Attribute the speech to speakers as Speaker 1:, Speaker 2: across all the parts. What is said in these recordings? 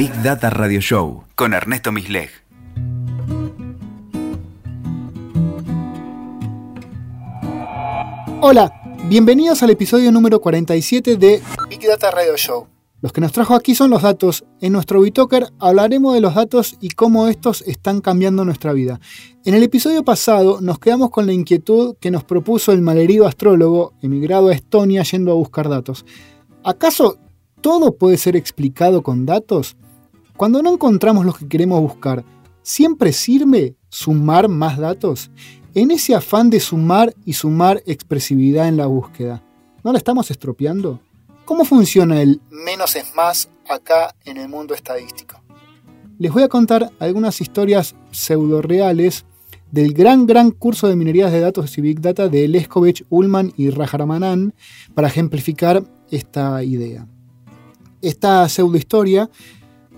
Speaker 1: Big Data Radio Show con Ernesto Misleg.
Speaker 2: Hola, bienvenidos al episodio número 47 de Big Data Radio Show. Los que nos trajo aquí son los datos. En nuestro Bitoker hablaremos de los datos y cómo estos están cambiando nuestra vida. En el episodio pasado nos quedamos con la inquietud que nos propuso el malherido astrólogo emigrado a Estonia yendo a buscar datos. ¿Acaso todo puede ser explicado con datos? Cuando no encontramos lo que queremos buscar, ¿siempre sirve sumar más datos? En ese afán de sumar y sumar expresividad en la búsqueda, ¿no la estamos estropeando? ¿Cómo funciona el menos es más acá en el mundo estadístico? Les voy a contar algunas historias pseudo reales del gran, gran curso de minerías de datos y Big Data de Leskovich, Ullman y Rajaramanan para ejemplificar esta idea. Esta pseudo historia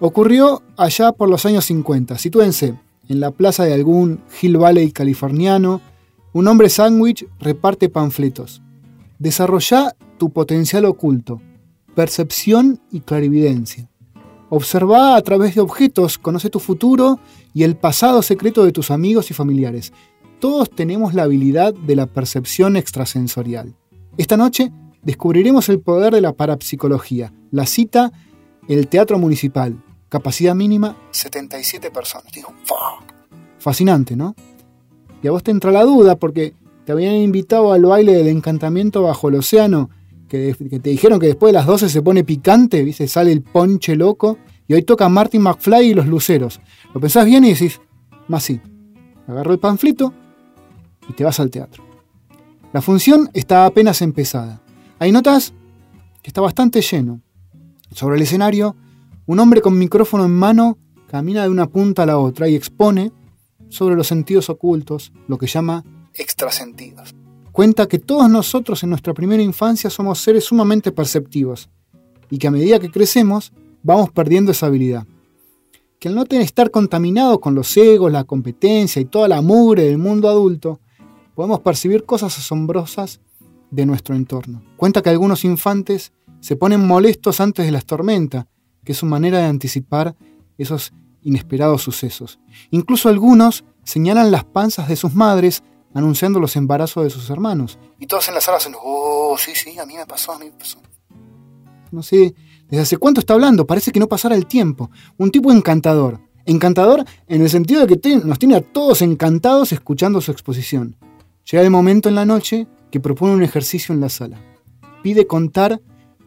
Speaker 2: ocurrió allá por los años 50. Sitúense, en la plaza de algún Hill Valley californiano, un hombre sándwich reparte panfletos. Desarrolla tu potencial oculto, percepción y clarividencia. Observa a través de objetos, conoce tu futuro y el pasado secreto de tus amigos y familiares. Todos tenemos la habilidad de la percepción extrasensorial. Esta noche descubriremos el poder de la parapsicología. La cita, el Teatro Municipal. Capacidad mínima, 77 personas. Digo, Fascinante, ¿no? Y a vos te entra la duda porque te habían invitado al baile del encantamiento bajo el océano que, te dijeron que después de las 12 se pone picante, ¿viste? sale el ponche loco, y hoy toca Martin McFly y los luceros. Lo pensás bien y decís, más sí. Agarro el panfleto y te vas al teatro. La función está apenas empezada. Hay notas que está bastante lleno. Sobre el escenario, un hombre con micrófono en mano camina de una punta a la otra y expone sobre los sentidos ocultos, lo que llama extrasentidos cuenta que todos nosotros en nuestra primera infancia somos seres sumamente perceptivos y que a medida que crecemos vamos perdiendo esa habilidad. Que al no tener estar contaminado con los egos, la competencia y toda la mugre del mundo adulto, podemos percibir cosas asombrosas de nuestro entorno. Cuenta que algunos infantes se ponen molestos antes de las tormentas, que es su manera de anticipar esos inesperados sucesos. Incluso algunos señalan las panzas de sus madres anunciando los embarazos de sus hermanos. Y todos en la sala hacen, oh, sí, sí, a mí me pasó, a mí me pasó. No sé, ¿desde hace cuánto está hablando? Parece que no pasara el tiempo. Un tipo encantador. Encantador en el sentido de que nos tiene a todos encantados escuchando su exposición. Llega el momento en la noche que propone un ejercicio en la sala. Pide contar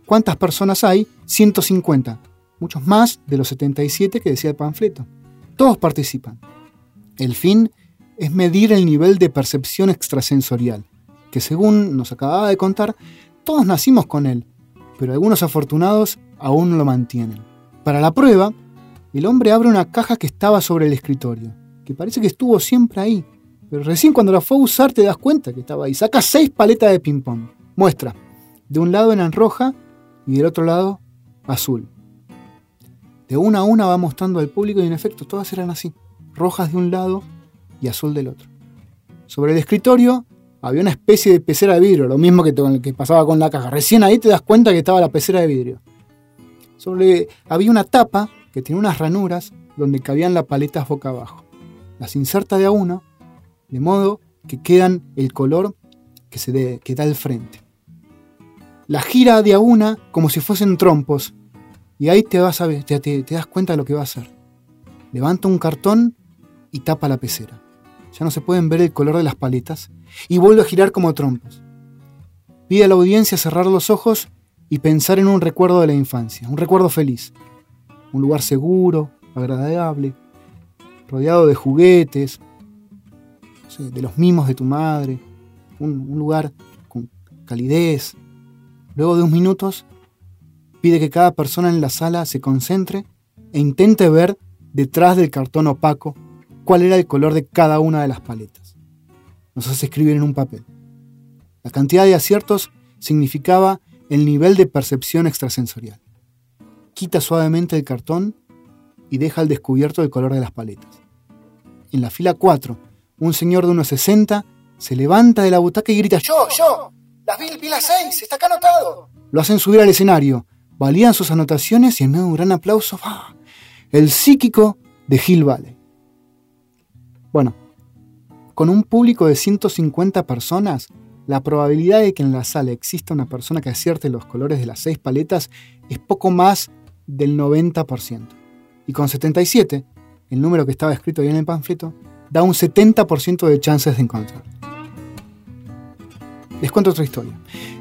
Speaker 2: cuántas personas hay, 150, muchos más de los 77 que decía el panfleto. Todos participan. El fin es medir el nivel de percepción extrasensorial, que según nos acababa de contar, todos nacimos con él, pero algunos afortunados aún lo mantienen. Para la prueba, el hombre abre una caja que estaba sobre el escritorio, que parece que estuvo siempre ahí, pero recién cuando la fue a usar te das cuenta que estaba ahí. Saca seis paletas de ping-pong. Muestra, de un lado eran roja y del otro lado azul. De una a una va mostrando al público y en efecto todas eran así, rojas de un lado y azul del otro. Sobre el escritorio había una especie de pecera de vidrio, lo mismo que, que pasaba con la caja. Recién ahí te das cuenta que estaba la pecera de vidrio. Sobre, había una tapa que tenía unas ranuras donde cabían las paletas boca abajo. Las inserta de a uno, de modo que quedan el color que, se da al frente. La gira de a una como si fuesen trompos, y ahí te, vas a, te, te das cuenta de lo que va a hacer. Levanta un cartón y tapa la pecera ya no se pueden ver el color de las paletas, y vuelve a girar como trompos. Pide a la audiencia cerrar los ojos y pensar en un recuerdo de la infancia, un recuerdo feliz, un lugar seguro, agradable, rodeado de juguetes, de los mimos de tu madre, un, un lugar con calidez. Luego de unos minutos, pide que cada persona en la sala se concentre e intente ver detrás del cartón opaco cuál era el color de cada una de las paletas. Nos hace escribir en un papel. La cantidad de aciertos significaba el nivel de percepción extrasensorial. Quita suavemente el cartón y deja al descubierto el color de las paletas. En la fila 4, un señor de unos 60 se levanta de la butaca y grita: ¡Yo, yo! ¡Las vi, vi las 6! ¡Está anotado! Lo hacen subir al escenario, valían sus anotaciones y en medio de un gran aplauso, ¡ah! el psíquico de Hill Valley. Bueno, con un público de 150 personas, la probabilidad de que en la sala exista una persona que acierte los colores de las seis paletas es poco más del 90%. Y con 77, el número que estaba escrito ahí en el panfleto, da un 70% de chances de encontrar. Les cuento otra historia.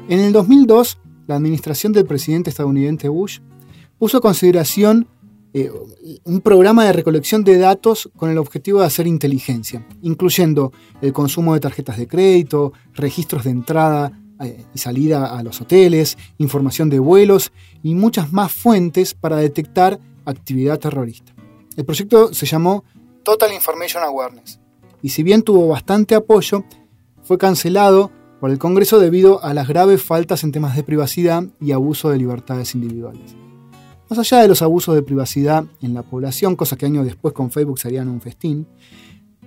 Speaker 2: En el 2002, la administración del presidente estadounidense Bush puso a consideración eh, un programa de recolección de datos con el objetivo de hacer inteligencia, incluyendo el consumo de tarjetas de crédito, registros de entrada eh, y salida a los hoteles, información de vuelos y muchas más fuentes para detectar actividad terrorista. El proyecto se llamó Total Information Awareness y si bien tuvo bastante apoyo, fue cancelado por el Congreso debido a las graves faltas en temas de privacidad y abuso de libertades individuales. Más allá de los abusos de privacidad en la población, cosa que años después con Facebook serían un festín,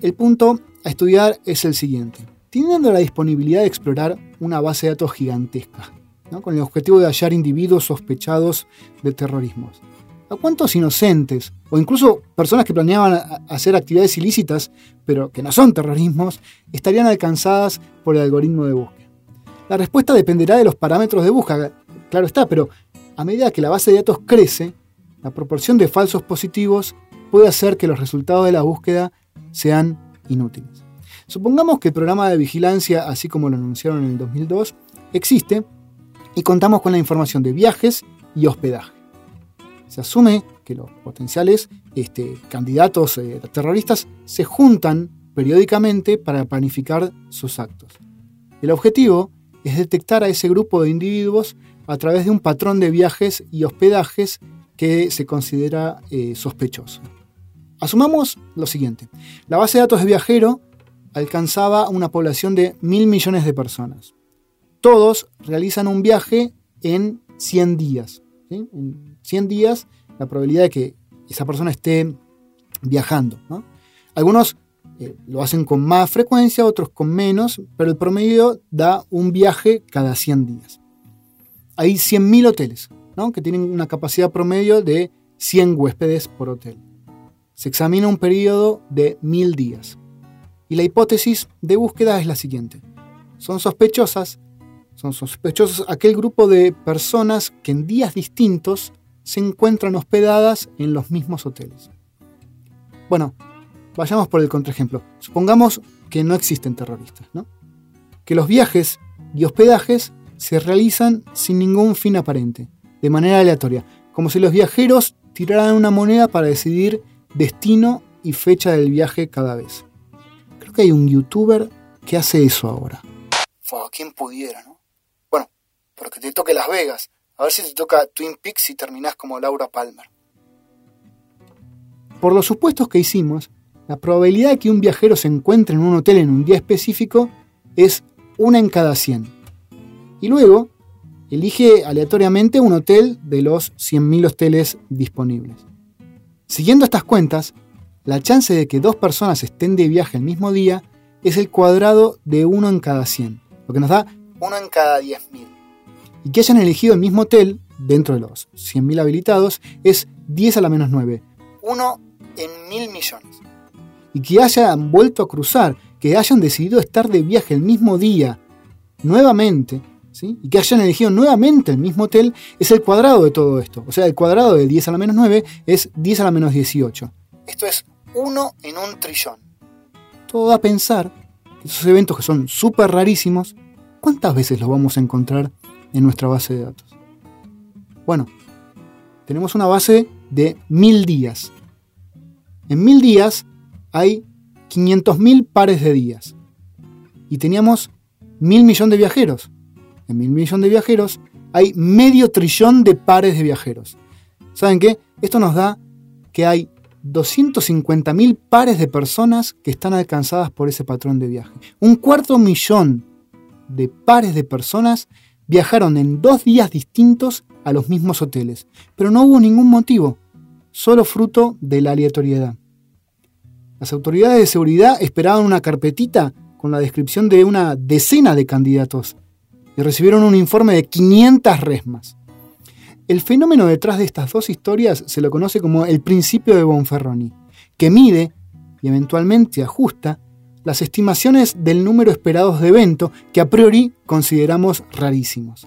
Speaker 2: el punto a estudiar es el siguiente. Teniendo la disponibilidad de explorar una base de datos gigantesca, con el objetivo de hallar individuos sospechados de terrorismo, ¿a cuántos inocentes o incluso personas que planeaban hacer actividades ilícitas, pero que no son terrorismos, estarían alcanzadas por el algoritmo de búsqueda? La respuesta dependerá de los parámetros de búsqueda, claro está, pero a medida que la base de datos crece, la proporción de falsos positivos puede hacer que los resultados de la búsqueda sean inútiles. Supongamos que el programa de vigilancia, así como lo anunciaron en el 2002, existe y contamos con la información de viajes y hospedaje. Se asume que los potenciales este, candidatos eh, terroristas se juntan periódicamente para planificar sus actos. El objetivo es detectar a ese grupo de individuos a través de un patrón de viajes y hospedajes que se considera eh, sospechoso. Asumamos lo siguiente. La base de datos de viajero alcanzaba una población de mil millones de personas. Todos realizan un viaje en 100 días. En 100 días la probabilidad de que esa persona esté viajando. Algunos eh, lo hacen con más frecuencia, otros con menos, pero el promedio da un viaje cada 100 días hay 100.000 hoteles, que tienen una capacidad promedio de 100 huéspedes por hotel. Se examina un periodo de 1000 días. Y la hipótesis de búsqueda es la siguiente. Son sospechosas, son sospechosos aquel grupo de personas que en días distintos se encuentran hospedadas en los mismos hoteles. Bueno, vayamos por el contraejemplo. Supongamos que no existen terroristas, ¿no? Que los viajes y hospedajes se realizan sin ningún fin aparente, de manera aleatoria, como si los viajeros tiraran una moneda para decidir destino y fecha del viaje cada vez. Creo que hay un youtuber que hace eso ahora. Fua, ¿Quién pudiera, no? Porque te toque Las Vegas. A ver si te toca Twin Peaks y terminás como Laura Palmer. Por los supuestos que hicimos, la probabilidad de que un viajero se encuentre en un hotel en un día específico es una en cada 100. Y luego elige aleatoriamente un hotel de los 100.000 hoteles disponibles. Siguiendo estas cuentas, la chance de que dos personas estén de viaje el mismo día es el cuadrado de uno en cada 100, lo que nos da uno en cada 10.000. Y que hayan elegido el mismo hotel dentro de los 100.000 habilitados es 10 a la menos 9, uno en mil millones. Y que hayan vuelto a cruzar, que hayan decidido estar de viaje el mismo día, nuevamente, y que hayan elegido nuevamente el mismo hotel es el cuadrado de todo esto. O sea, el cuadrado de 10 a la menos 9 es 10 a la menos 18. Esto es 1 en un trillón. Todo da a pensar que esos eventos que son súper rarísimos, ¿cuántas veces los vamos a encontrar en nuestra base de datos? Bueno, tenemos una base de 1000 días. En 1000 días hay 500.000 pares de días. Y teníamos mil millones de viajeros en mil millones de viajeros, hay medio trillón de pares de viajeros. ¿Saben qué? Esto nos da que hay 250.000 pares de personas que están alcanzadas por ese patrón de viaje. Un cuarto millón de pares de personas viajaron en dos días distintos a los mismos hoteles, pero no hubo ningún motivo, solo fruto de la aleatoriedad. Las autoridades de seguridad esperaban una carpetita con la descripción de una decena de candidatos y recibieron un informe de 500 resmas. El fenómeno detrás de estas dos historias se lo conoce como el principio de Bonferroni, que mide y eventualmente ajusta las estimaciones del número esperados de evento que a priori consideramos rarísimos.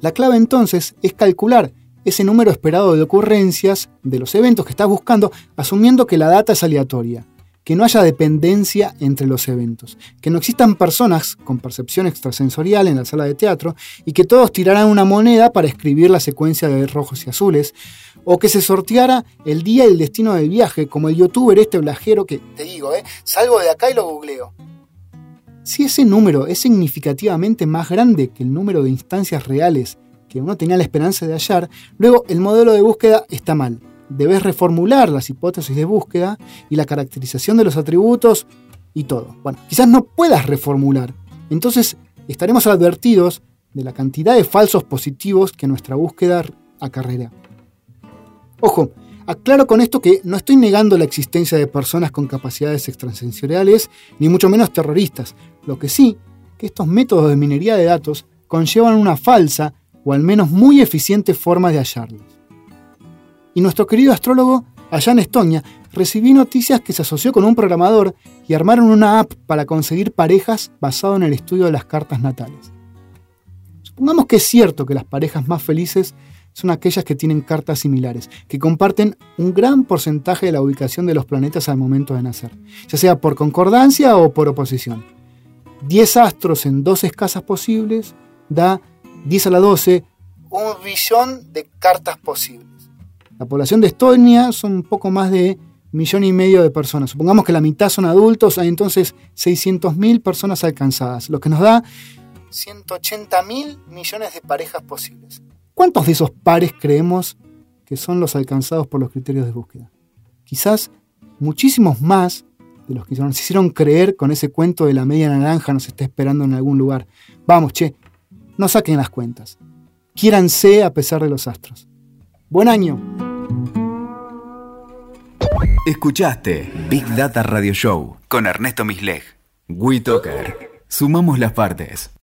Speaker 2: La clave entonces es calcular ese número esperado de ocurrencias de los eventos que estás buscando, asumiendo que la data es aleatoria, que no haya dependencia entre los eventos, que no existan personas con percepción extrasensorial en la sala de teatro y que todos tiraran una moneda para escribir la secuencia de rojos y azules, o que se sorteara el día y el destino del viaje, como el youtuber este blajero que, te digo, ¿eh? salgo de acá y lo googleo. Si ese número es significativamente más grande que el número de instancias reales que uno tenía la esperanza de hallar, luego el modelo de búsqueda está mal. Debes reformular las hipótesis de búsqueda y la caracterización de los atributos y todo. Bueno, quizás no puedas reformular. Entonces estaremos advertidos de la cantidad de falsos positivos que nuestra búsqueda acarrea. Ojo, aclaro con esto que no estoy negando la existencia de personas con capacidades extrasensoriales, ni mucho menos terroristas. Lo que sí, que estos métodos de minería de datos conllevan una falsa o al menos muy eficiente forma de hallarlos. Y nuestro querido astrólogo, allá en Estonia, recibió noticias que se asoció con un programador y armaron una app para conseguir parejas basado en el estudio de las cartas natales. Supongamos que es cierto que las parejas más felices son aquellas que tienen cartas similares, que comparten un gran porcentaje de la ubicación de los planetas al momento de nacer, ya sea por concordancia o por oposición. 10 astros en dos escasas posibles da 10 a la 12, un billón de cartas posibles. La población de Estonia son un poco más de millón y medio de personas. Supongamos que la mitad son adultos, hay entonces 600.000 personas alcanzadas, lo que nos da 180.000 millones de parejas posibles. ¿Cuántos de esos pares creemos que son los alcanzados por los criterios de búsqueda? Quizás muchísimos más de los que nos hicieron creer con ese cuento de la media naranja nos está esperando en algún lugar. Vamos, che, no saquen las cuentas. Quiéranse a pesar de los astros. Buen año.
Speaker 1: Escuchaste Big Data Radio Show con Ernesto Misleg. WeToker. Sumamos las partes.